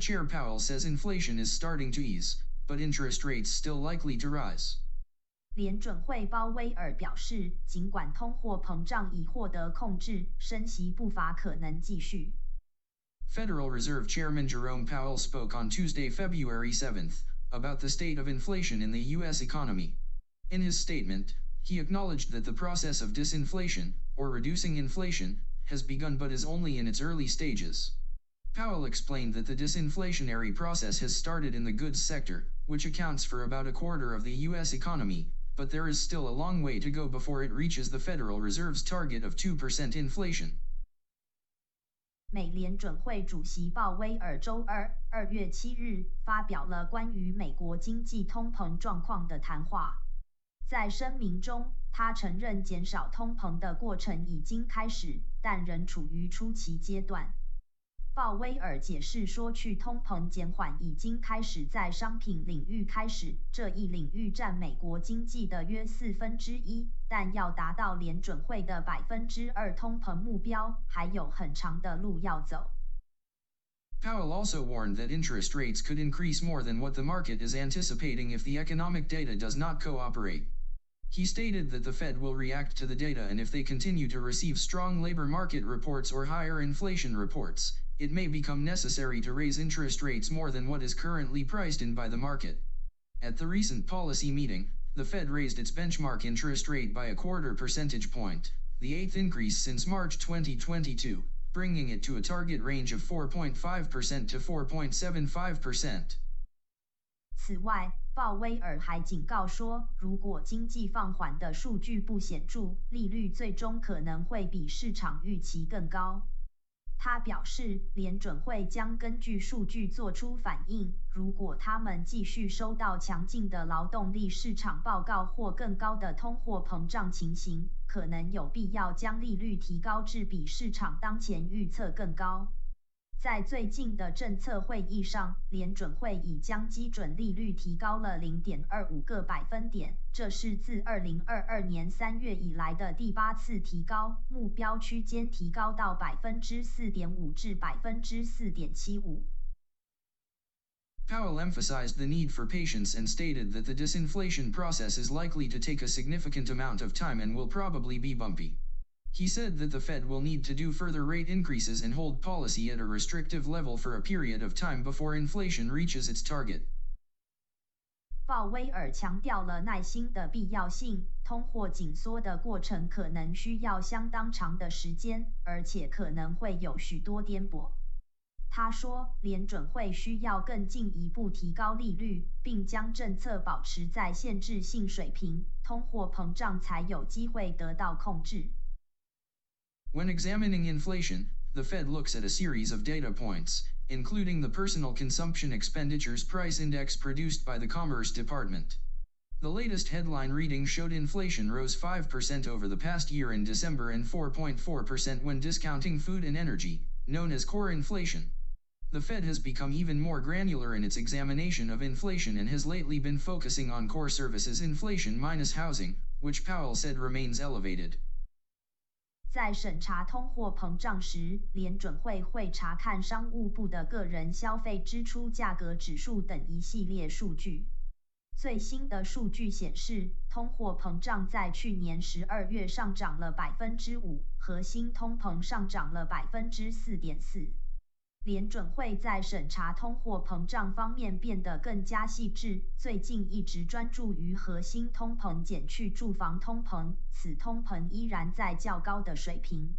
Chair Powell says inflation is starting to ease, but interest rates still likely to rise. 联准会鲍威尔表示，尽管通货膨胀已获得控制，升息步伐可能继续。Federal Reserve Chairman Jerome Powell spoke on Tuesday, February 7th, about the state of inflation in the U.S. economy. In his statement, he acknowledged that the process of disinflation, or reducing inflation, has begun but is only in its early stages. Powell explained that the disinflationary process has started in the goods sector, which accounts for about a quarter of the U.S. economy, but there is still a long way to go before it reaches the Federal Reserve's target of 2% inflation. 美联准会主席鲍威尔周二（二月七日）发表了关于美国经济通膨状况的谈话。在声明中，他承认减少通膨的过程已经开始，但仍处于初期阶段。 鲍威尔解释说，去通膨减缓已经开始在商品领域开始，这一领域占美国经济的约四分之一，但要达到联准会的百分之二通膨目标，还有很长的路要走。Powell also warned that interest rates could increase more than what the market is anticipating if the economic data does not cooperate. He stated that the Fed will react to the data and if they continue to receive strong labor market reports or higher inflation reports, it may become necessary to raise interest rates more than what is currently priced in by the market. At the recent policy meeting, the Fed raised its benchmark interest rate by a quarter percentage point, the eighth increase since March 2022, bringing it to a target range of 4.5% to 4.75%. 此外，鲍威尔还警告说，如果经济放缓的数据不显着，利率最终可能会比市场预期更高。 他表示，联准会将根据数据做出反应。如果他们继续收到强劲的劳动力市场报告或更高的通货膨胀情形，可能有必要将利率提高至比市场当前预测更高。在最近的政策会议上，联准会已将基准利率提高了零点二五个百分点，这是自二零二二年三月以来的第八次提高，目标区间提高到百分之四点五至百分之四点七五。Powell emphasized the need for patience and stated that the disinflation process is likely to take a significant amount of time and will probably be bumpy. He said that the Fed will need to do further rate increases and hold policy at a restrictive level for a period of time before inflation reaches its target. 鲍威尔强调了耐心的必要性，通货紧缩的过程可能需要相当长的时间，而且可能会有许多颠簸。他说，联准会需要更进一步提高利率，并将政策保持在限制性水平，通货膨胀才有机会得到控制。When examining inflation, the Fed looks at a series of data points, including the Personal Consumption Expenditures Price Index produced by the Commerce Department. The latest headline reading showed inflation rose 5% over the past year in December and 4.4% when discounting food and energy, known as core inflation. The Fed has become even more granular in its examination of inflation and has lately been focusing on core services inflation minus housing, which Powell said remains elevated. 在审查通货膨胀时，联准会会查看商务部的个人消费支出价格指数等一系列数据。最新的数据显示，通货膨胀在去年十二月上涨了百分之五，核心通膨上涨了百分之四点四。联准会在审查通货膨胀方面变得更加细致，最近一直专注于核心通膨减去住房通膨，此通膨依然在较高的水平。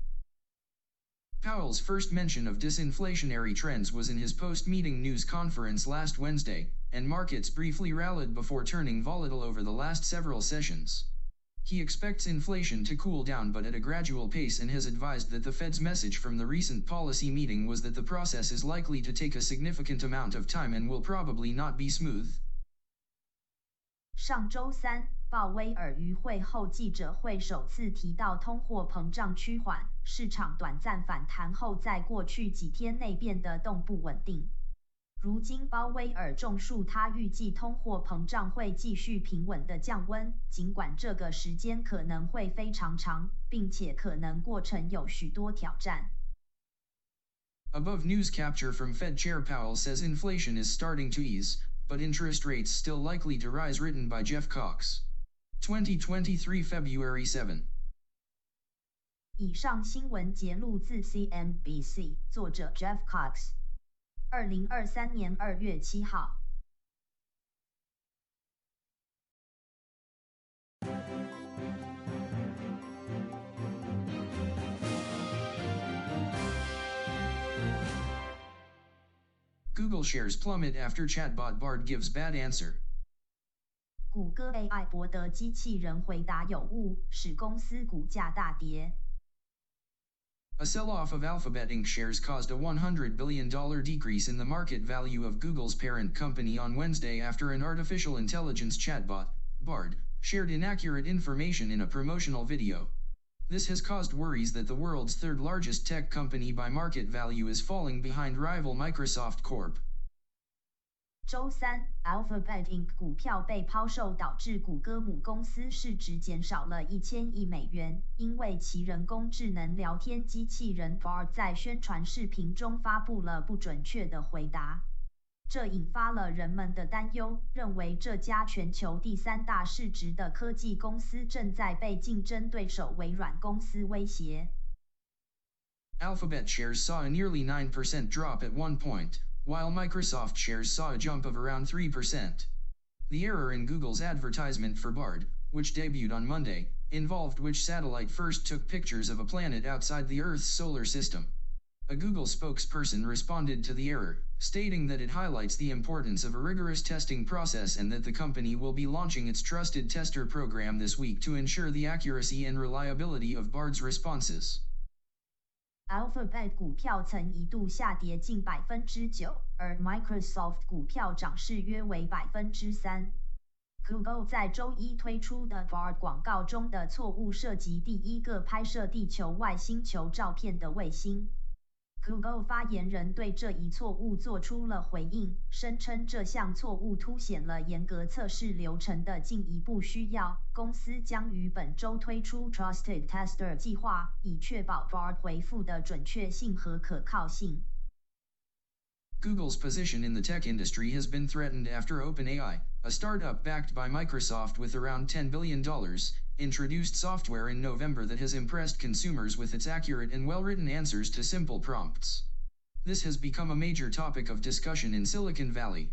Powell's first mention of disinflationary trends was in his post-meeting news conference last Wednesday, and markets briefly rallied before turning volatile over the last several sessions. He expects inflation to cool down but at a gradual pace and has advised that the Fed's message from the recent policy meeting was that the process is likely to take a significant amount of time and will probably not be smooth. 上周三，鲍威尔于会后记者会首次提到通货膨胀趋缓，市场短暂反弹后在过去几天内变得动不稳定。 如今，鲍威尔重述，他预计通货膨胀会继续平稳的降温，尽管这个时间可能会非常长，并且可能过程有许多挑战。 Above news capture from Fed Chair Powell says inflation is starting to ease, but interest rates still likely to rise written by Jeff Cox. 2023 February 7. 以上新闻节录自 CNBC，作者 Jeff Cox。 二零二三年二月七号。Google shares plummet after chatbot Bard gives bad answer. 谷歌 AI 博德机器人回答有误，使公司股价大跌。A sell-off of Alphabet Inc. shares caused a $100 billion decrease in the market value of Google's parent company on Wednesday after an artificial intelligence chatbot, Bard, shared inaccurate information in a promotional video. This has caused worries that the world's third largest tech company by market value is falling behind rival Microsoft Corp. 周三，Alphabet Inc. 股票被抛售，导致谷歌母公司市值减少了一千亿美元，因为其人工智能聊天机器人 Bard 在宣传视频中发布了不准确的回答。这引发了人们的担忧，认为这家全球第三大市值的科技公司正在被竞争对手微软公司威胁。Alphabet shares saw a nearly 9% drop at one point, while Microsoft shares saw a jump of around 3%. The error in Google's advertisement for Bard, which debuted on Monday, involved which satellite first took pictures of a planet outside the Earth's solar system. A Google spokesperson responded to the error, stating that it highlights the importance of a rigorous testing process and that the company will be launching its trusted tester program this week to ensure the accuracy and reliability of Bard's responses. Alphabet 股票曾一度下跌近百分之九，而 Microsoft 股票涨势约为百分之三。Google 在周一推出的 Bard 广告中的错误涉及第一个拍摄地球外星球照片的卫星。Google 发言人对这一错误做出了回应，声称这项错误凸显了严格测试流程的进一步需要。公司将于本周推出 Trusted Tester 计划，以确保 Bard 回复的准确性和可靠性。Google's position in the tech industry has been threatened after OpenAI, a startup backed by Microsoft with around $10 billion, introduced software in November that has impressed consumers with its accurate and well-written answers to simple prompts. This has become a major topic of discussion in Silicon Valley.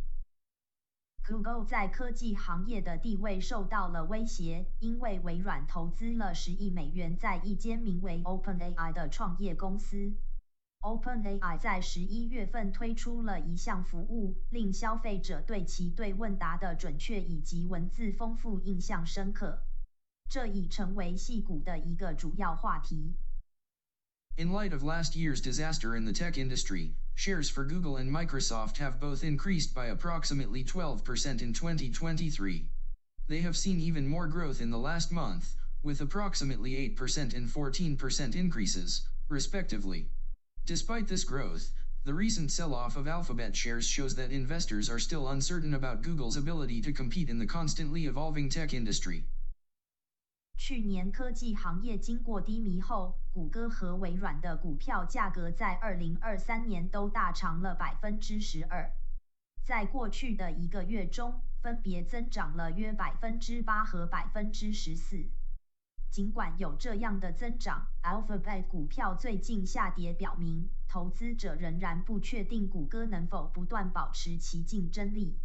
Google 在科技行业的地位受到了威胁，因为微软投资了十亿美元在一间名为 OpenAI 的创业公司。OpenAI 在十一月份推出了一项服务，令消费者对其对问答的准确以及文字丰富印象深刻。 这已成为戏股的一个主要话题。In light of last year's disaster in the tech industry, shares for Google and Microsoft have both increased by approximately 12% in 2023. They have seen even more growth in the last month, with approximately 8% and 14% increases, respectively. Despite this growth, the recent sell-off of Alphabet shares shows that investors are still uncertain about Google's ability to compete in the constantly evolving tech industry. 去年科技行业经过低迷后，谷歌和微软的股票价格在二零二三年都大涨了百分之十二。在过去的一个月中，分别增长了约百分之八和百分之十四。尽管有这样的增长，Alphabet 股票最近下跌，表明投资者仍然不确定谷歌能否不断保持其竞争力。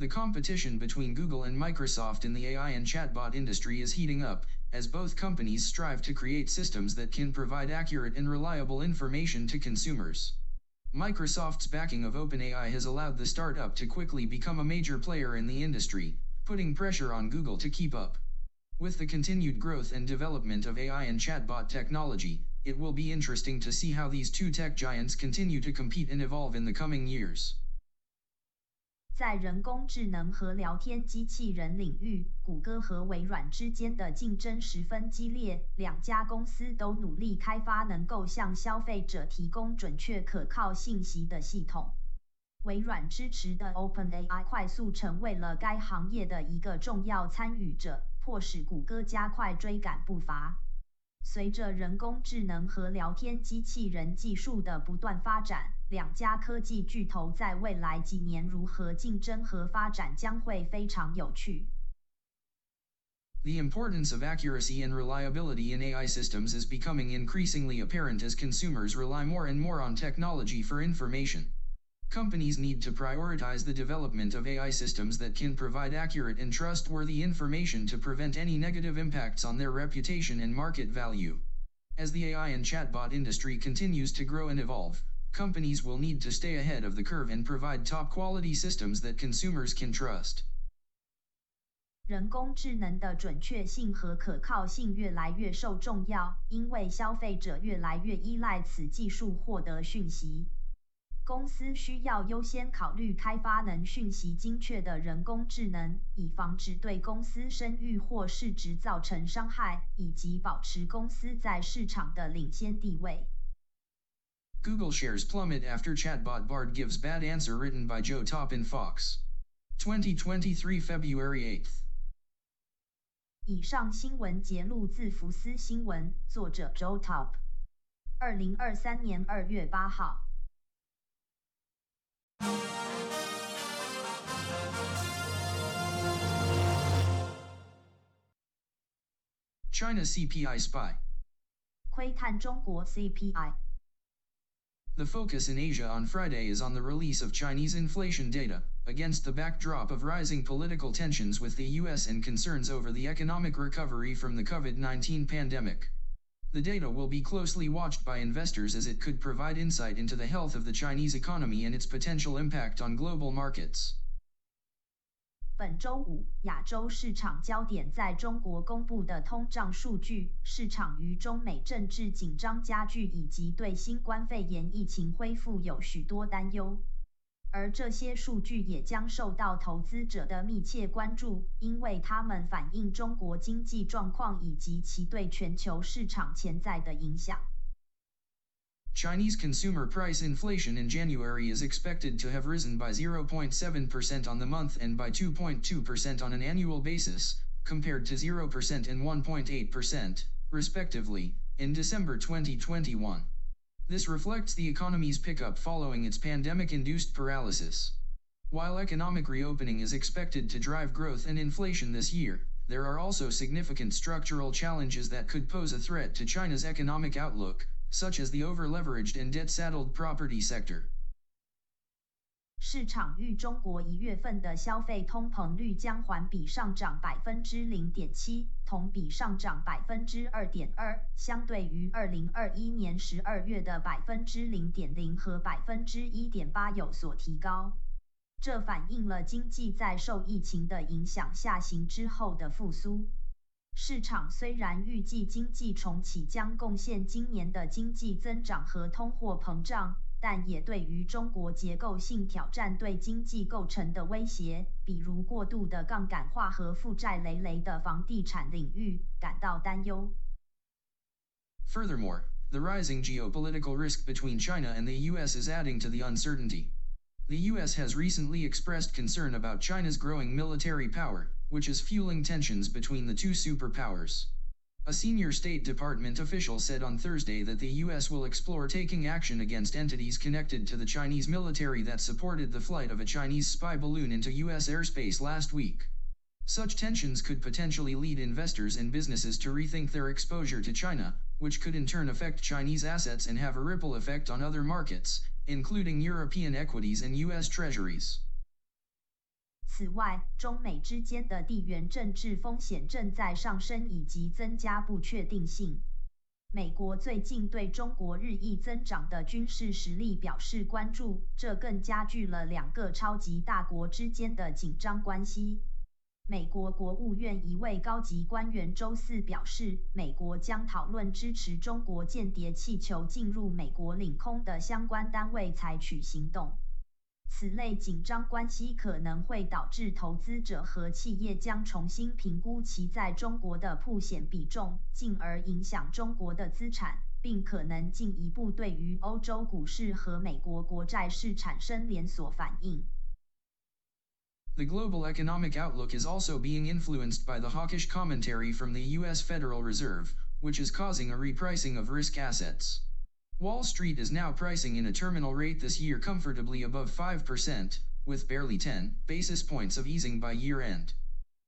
The competition between Google and Microsoft in the AI and chatbot industry is heating up, as both companies strive to create systems that can provide accurate and reliable information to consumers. Microsoft's backing of OpenAI has allowed the startup to quickly become a major player in the industry, putting pressure on Google to keep up. With the continued growth and development of AI and chatbot technology, it will be interesting to see how these two tech giants continue to compete and evolve in the coming years. 在人工智能和聊天机器人领域，谷歌和微软之间的竞争十分激烈。两家公司都努力开发能够向消费者提供准确可靠信息的系统。微软支持的 OpenAI 快速成为了该行业的一个重要参与者。迫使谷歌加快追赶步伐。随着人工智能和聊天机器人技术的不断发展，两家科技巨头在未来几年如何竞争和发展将会非常有趣。The importance of accuracy and reliability in AI systems is becoming increasingly apparent as consumers rely more and more on technology for information. Companies need to prioritize the development of AI systems that can provide accurate and trustworthy information to prevent any negative impacts on their reputation and market value. As the AI and chatbot industry continues to grow and evolve, companies will need to stay ahead of the curve and provide top quality systems that consumers can trust. 人工智能的准确性和可靠性越来越受重要，因为消费者越来越依赖此技术获得讯息。公司需要优先考虑开发能讯息精确的人工智能，以防止对公司声誉或市值造成伤害，以及保持公司在市场的领先地位。Google shares plummet after chatbot Bard gives bad answer written by Joe Top in Fox. 2023 February 8th. 以上新闻节录自福斯新闻，作者 Joe Top。二零二三年二月八号。China CPI spy. 窥探中国 CPI。 The focus in Asia on Friday is on the release of Chinese inflation data, against the backdrop of rising political tensions with the US and concerns over the economic recovery from the COVID 19 pandemic. The data will be closely watched by investors as it could provide insight into the health of the Chinese economy and its potential impact on global markets. 本周五，亚洲市场焦点在中国公布的通胀数据。市场于中美政治紧张加剧以及对新冠肺炎疫情恢复有许多担忧。而这些数据也将受到投资者的密切关注，因为它们反映中国经济状况以及其对全球市场潜在的影响。Chinese consumer price inflation in January is expected to have risen by 0.7% on the month and by 2.2% on an annual basis, compared to 0% and 1.8%, respectively, in December 2021. This reflects the economy's pickup following its pandemic induced paralysis. While economic reopening is expected to drive growth and inflation this year, there are also significant structural challenges that could pose a threat to China's economic outlook, such as the over-leveraged and debt-saddled property sector. 市场预中国一月份的消费通膨率将环比上涨百分之零点七，同比上涨百分之二点二，相对于二零二一年十二月的百分之零点零和百分之一点八有所提高。这反映了经济在受疫情的影响下行之后的复苏。市场虽然预计经济重启将贡献今年的经济增长和通货膨胀。但也对于中国结构性挑战对经济构成的威胁，比如过度的杠杆化和负债累累的房地产领域感到担忧。Furthermore, the rising geopolitical risk between China and the US is adding to the uncertainty. The US has recently expressed concern about China's growing military power, which is fueling tensions between the two superpowers. A senior State Department official said on Thursday that the U.S. will explore taking action against entities connected to the Chinese military that supported the flight of a Chinese spy balloon into U.S. airspace last week. Such tensions could potentially lead investors and businesses to rethink their exposure to China, which could in turn affect Chinese assets and have a ripple effect on other markets, including European equities and U.S. treasuries. 此外，中美之间的地缘政治风险正在上升，以及增加不确定性。美国最近对中国日益增长的军事实力表示关注，这更加剧了两个超级大国之间的紧张关系。美国国务院一位高级官员周四表示，美国将讨论支持中国间谍气球进入美国领空的相关单位采取行动。此类紧张关系可能会导致投资者和企业将重新评估其在中国的铺险比重，进而影响中国的资产，并可能进一步对于欧洲股市和美国国债市产生连锁反应。The global economic outlook is also being influenced by the hawkish commentary from the U.S. Federal Reserve, which is causing a repricing of risk assets. Wall Street is now pricing in a terminal rate this year comfortably above 5%, with barely 10 basis points of easing by year end.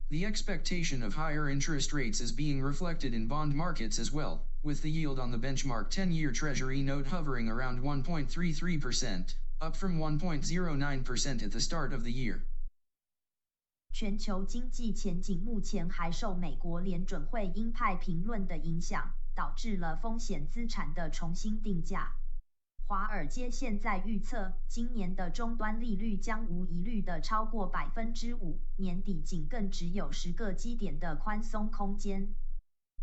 The expectation of higher interest rates is being reflected in bond markets as well, with the yield on the benchmark 10 year Treasury note hovering around 1.33%, up from 1.09% at the start of the year. 全球经济前景目前还受美国联准会鹰派评论的影响， 导致了风险资产的重新定价。华尔街现在预测，今年的终端利率将无疑虑的超过百分之五，年底仅更只有十个基点的宽松空间。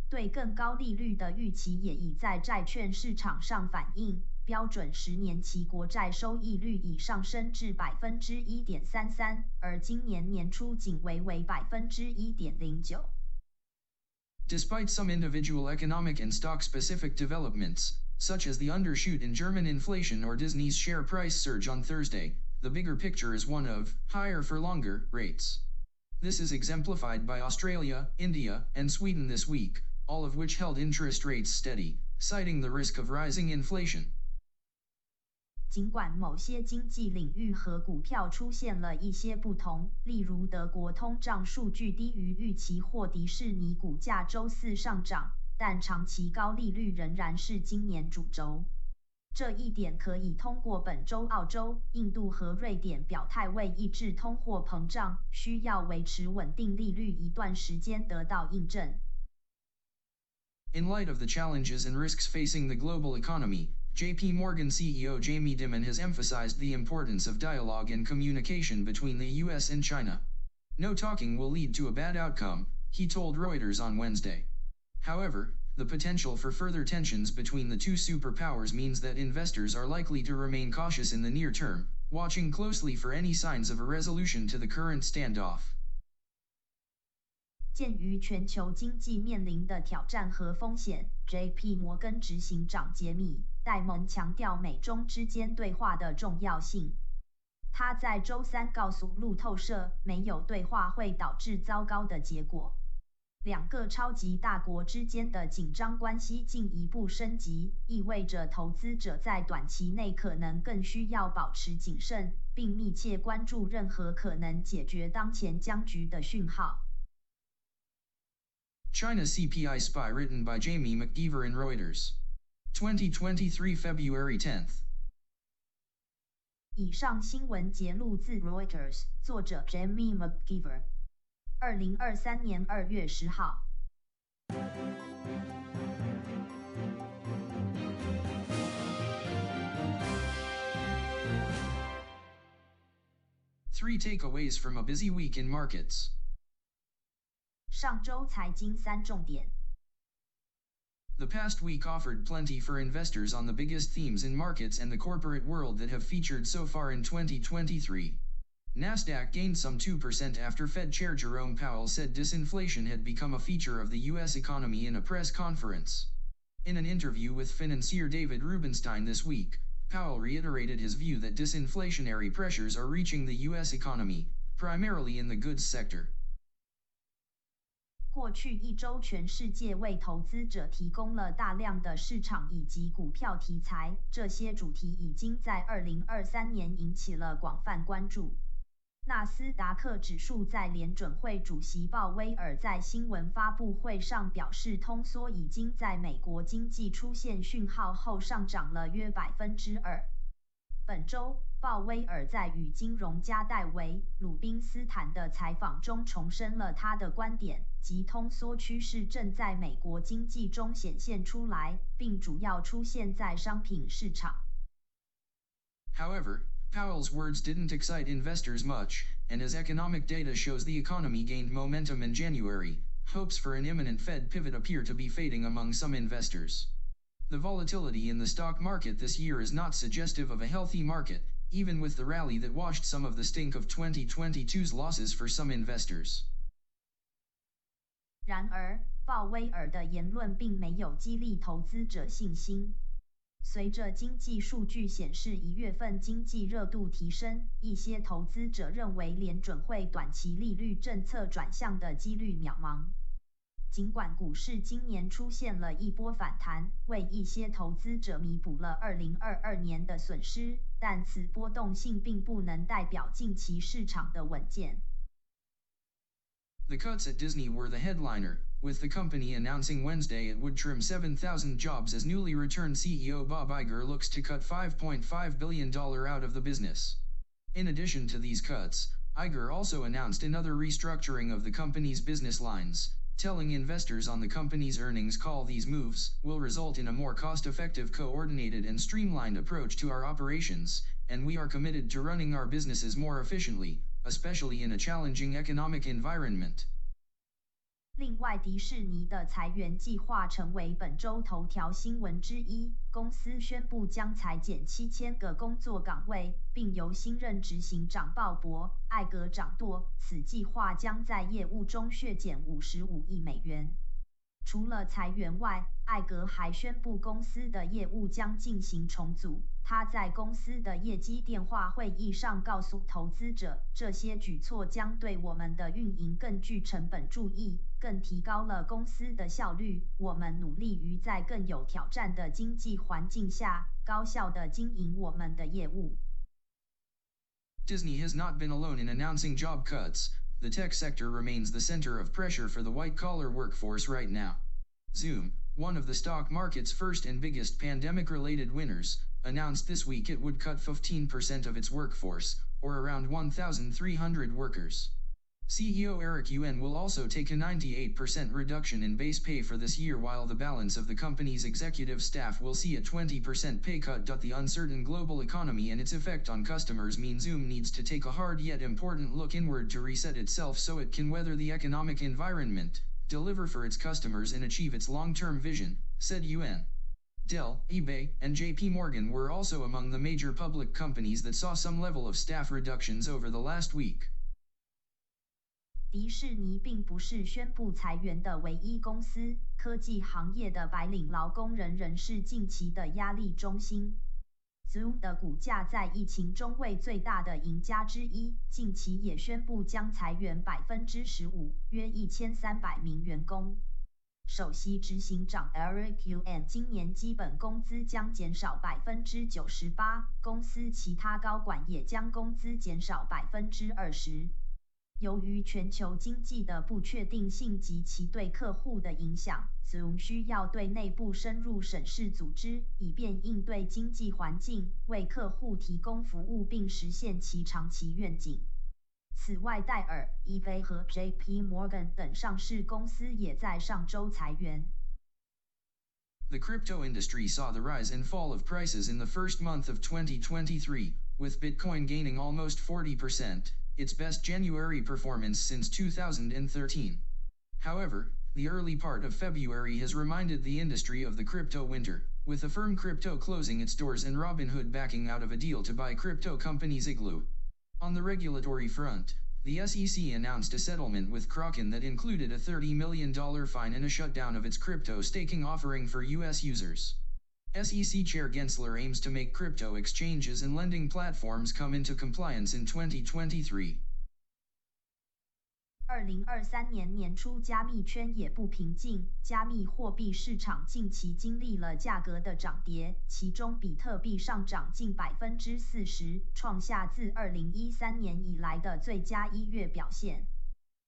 对更高利率的预期也已在债券市场上反映，标准十年期国债收益率已上升至百分之一点三三，而今年年初仅为为百分之一点零九。Despite some individual economic and stock-specific developments, such as the undershoot in German inflation or Disney's share price surge on Thursday, the bigger picture is one of higher for longer rates. This is exemplified by Australia, India, and Sweden this week, all of which held interest rates steady, citing the risk of rising inflation. 尽管某些经济领域和股票出现了一些不同，例如德国通胀数据低于预期或迪士尼股价周四上涨，但长期高利率仍然是今年主轴。这一点可以通过本周澳洲、印度和瑞典表态为抑制通货膨胀需要维持稳定利率一段时间得到印证。In light of the challenges and risks facing the global economy, JP Morgan CEO Jamie Dimon has emphasized the importance of dialogue and communication between the US and China. No talking will lead to a bad outcome, he told Reuters on Wednesday. However, the potential for further tensions between the two superpowers means that investors are likely to remain cautious in the near term, watching closely for any signs of a resolution to the current standoff. 鉴于全球经济面临的挑战和风险，J.P. 摩根执行长杰米·戴蒙强调美中之间对话的重要性。他在周三告诉路透社，没有对话会导致糟糕的结果。两个超级大国之间的紧张关系进一步升级，意味着投资者在短期内可能更需要保持谨慎，并密切关注任何可能解决当前僵局的讯号。China CPI Spy written by Jamie McGeever in Reuters. 2023 February 10th. 以上新闻节录自 Reuters，作者 Jamie McGeever。二零二三年二月十号。Three takeaways from a busy week in markets. The past week offered plenty for investors on the biggest themes in markets and the corporate world that have featured so far in 2023. Nasdaq gained some 2% after Fed Chair Jerome Powell said disinflation had become a feature of the U.S. economy in a press conference. In an interview with financier David Rubenstein this week, Powell reiterated his view that disinflationary pressures are reaching the U.S. economy, primarily in the goods sector. 过去一周，全世界为投资者提供了大量的市场以及股票题材，这些主题已经在2023年引起了广泛关注。纳斯达克指数在联准会主席鲍威尔在新闻发布会上表示，通缩已经在美国经济出现讯号后上涨了约百分之二。本周，鲍威尔在与金融家戴维·鲁宾斯坦的采访中重申了他的观点，即通缩趋势正在美国经济中显现出来，并主要出现在商品市场。However, Powell's words didn't excite investors much, and as economic data shows the economy gained momentum in January, hopes for an imminent Fed pivot appear to be fading among some investors. The volatility in the stock market this year is not suggestive of a healthy market, even with the rally that washed some of the stink of 2022's losses for some investors. 然而，鲍威尔的言论并没有激励投资者信心。随着经济数据显示一月份经济热度提升，一些投资者认为联准会短期利率政策转向的几率渺茫。尽管股市今年出现了一波反弹，为一些投资者弥补了2022年的损失，但此波动性并不能代表近期市场的稳健。The cuts at Disney were the headliner, with the company announcing Wednesday it would trim 7,000 jobs as newly returned CEO Bob Iger looks to cut $5.5 billion out of the business. In addition to these cuts, Iger also announced another restructuring of the company's business lines, telling investors on the company's earnings call these moves will result in a more cost-effective coordinated and streamlined approach to our operations, and we are committed to running our businesses more efficiently, especially in a challenging economic environment. 另外，迪士尼的裁员计划成为本周头条新闻之一。公司宣布将裁减七千个工作岗位，并由新任执行长鲍勃·艾格掌舵。此计划将在业务中削减五十五亿美元。除了裁员外，艾格还宣布公司的业务将进行重组。他在公司的业绩电话会议上告诉投资者，这些举措将对我们的运营更具成本注意，更提高了公司的效率。我们努力于在更有挑战的经济环境下，高效地经营我们的业务。Disney has not been alone in announcing job cuts. The tech sector remains the center of pressure for the white-collar workforce right now. Zoom, one of the stock market's first and biggest pandemic-related winners, announced this week it would cut 15% of its workforce, or around 1,300 workers. CEO Eric Yuan will also take a 98% reduction in base pay for this year while the balance of the company's executive staff will see a 20% pay cut. The uncertain global economy and its effect on customers mean Zoom needs to take a hard yet important look inward to reset itself so it can weather the economic environment, deliver for its customers and achieve its long-term vision, said Yuan. Dell, eBay, and JP Morgan were also among the major public companies that saw some level of staff reductions over the last week. 迪士尼并不是宣布裁员的唯一公司，科技行业的白领劳工仍是近期的压力中心。Zoom 的股价在疫情中为最大的赢家之一，近期也宣布将裁员百分之十五，约一千三百名员工。首席执行长 Eric Yuan 今年基本工资将减少百分之九十八，公司其他高管也将工资减少百分之二十。由于全球经济的不确定性及其对客户的影响，Zoom 需要对内部深入审视组织，以便应对经济环境，为客户提供服务并实现其长期愿景。此外，戴尔、eBay 和 J.P. Morgan 等上市公司也在上周裁员。The crypto industry saw the rise and fall of prices in the first month of 2023, with Bitcoin gaining almost 40%. Its best January performance since 2013. However, the early part of February has reminded the industry of the crypto winter, with Affirm Crypto closing its doors and Robinhood backing out of a deal to buy crypto company Ziglu. On the regulatory front, the SEC announced a settlement with Kraken that included a $30 million fine and a shutdown of its crypto staking offering for U.S. users. SEC Chair Gensler aims to make crypto exchanges and lending platforms come into compliance in 2023. 二零二三年年初，加密圈也不平静。加密货币市场近期经历了价格的涨跌，其中比特币上涨近百分之四十，创下自二零一三年以来的最佳一月表现。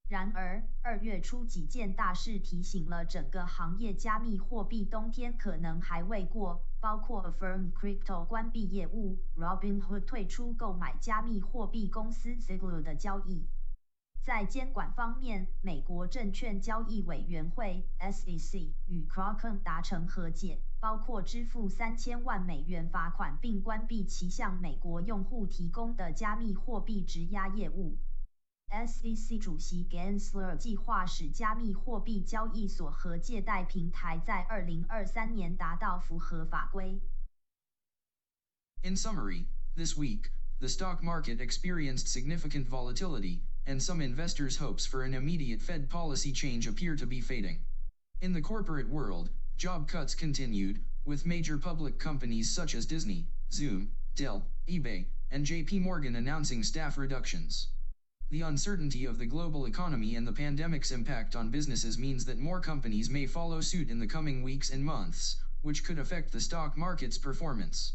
然而，二月初几件大事提醒了整个行业，加密货币冬天可能还未过，包括 Affirm Crypto 关闭业务，Robinhood 退出购买加密货币公司 Ziglu 的交易。在监管方面，美国证券交易委员会 SEC 与 Kraken 达成和解，包括支付三千万美元罚款，并关闭其向美国用户提供的加密货币质押业务。SEC 主席 Gensler 计划使加密货币交易所和借贷平台在2023年达到符合法规。In summary, this week, the stock market experienced significant volatility, and some investors' hopes for an immediate Fed policy change appear to be fading. In the corporate world, job cuts continued, with major public companies such as Disney, Zoom, Dell, eBay, and JP Morgan announcing staff reductions. The uncertainty of the global economy and the pandemic's impact on businesses means that more companies may follow suit in the coming weeks and months, which could affect the stock market's performance.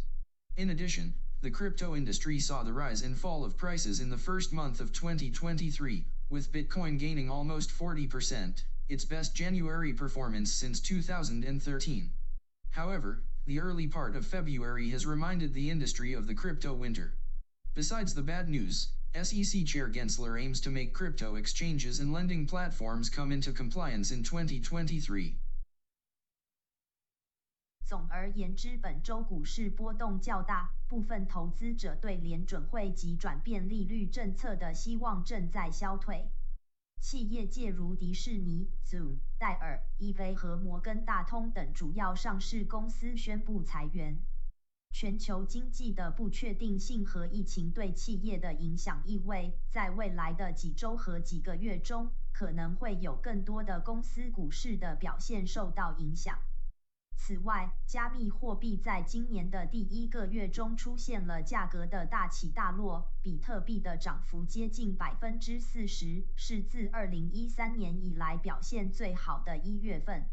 In addition, the crypto industry saw the rise and fall of prices in the first month of 2023, with Bitcoin gaining almost 40%, its best January performance since 2013. However, the early part of February has reminded the industry of the crypto winter. Besides the bad news, SEC Chair Gensler aims to make crypto exchanges and lending platforms come into compliance in 2023. 总而言之，本周股市波动较大，部分投资者对联准会及转变利率政策的希望正在消退。企业界如迪士尼、Zoom、戴尔、eBay 和摩根大通等主要上市公司宣布裁员。全球经济的不确定性和疫情对企业的影响意味，在未来的几周和几个月中，可能会有更多的公司股市的表现受到影响。此外，加密货币在今年的第一个月中出现了价格的大起大落，比特币的涨幅接近百分之四十，是自二零一三年以来表现最好的一月份。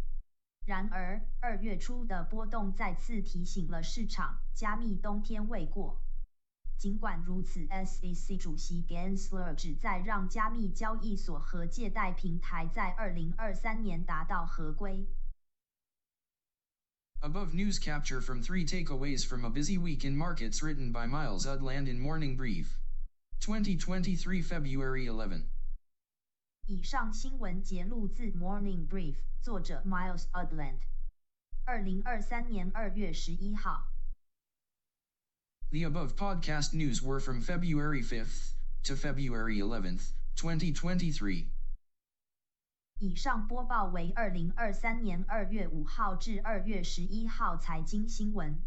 然而，二月初的波动再次提醒了市场，加密冬天未过。尽管如此，SEC 主席 Gensler 旨在让加密交易所和借贷平台在二零二三年达到合规。Above news capture from three takeaways from a busy week in markets written by Miles Udland in Morning Brief. 2023 February 11. 以上新闻节录自 Morning Brief，作者 Miles Udland。二零二三年二月十一号。The above podcast news were from February 5th to February 11th, 2023. 以上播报为二零二三年二月五号至二月十一号财经新闻。